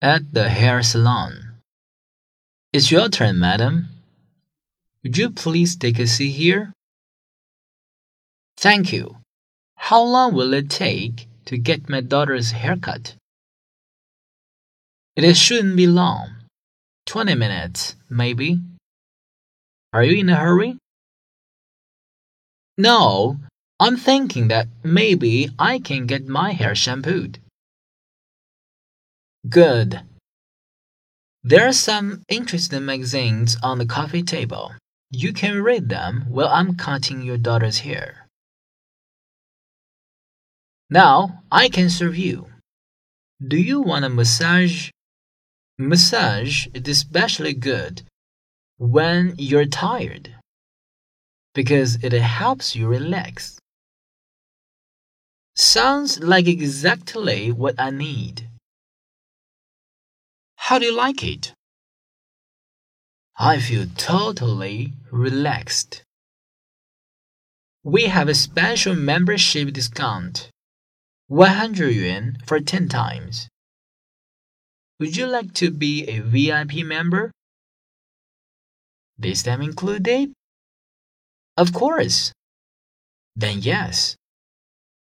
at the hair salon. It's your turn, madam. Would you please take a seat here? Thank you. How long will it take to get my daughter's haircut? It shouldn't be long. Twenty minutes, maybe. Are you in a hurry? No, I'm thinking that maybe I can get my hair shampooed. Good. There are some interesting magazines on the coffee table. You can read them while I'm cutting your daughter's hair. Now I can serve you. Do you want a massage? Massage is especially good when you're tired because it helps you relax. Sounds like exactly what I need. How do you like it? I feel totally relaxed. We have a special membership discount 100 yuan for 10 times. Would you like to be a VIP member? This time included? Of course. Then yes.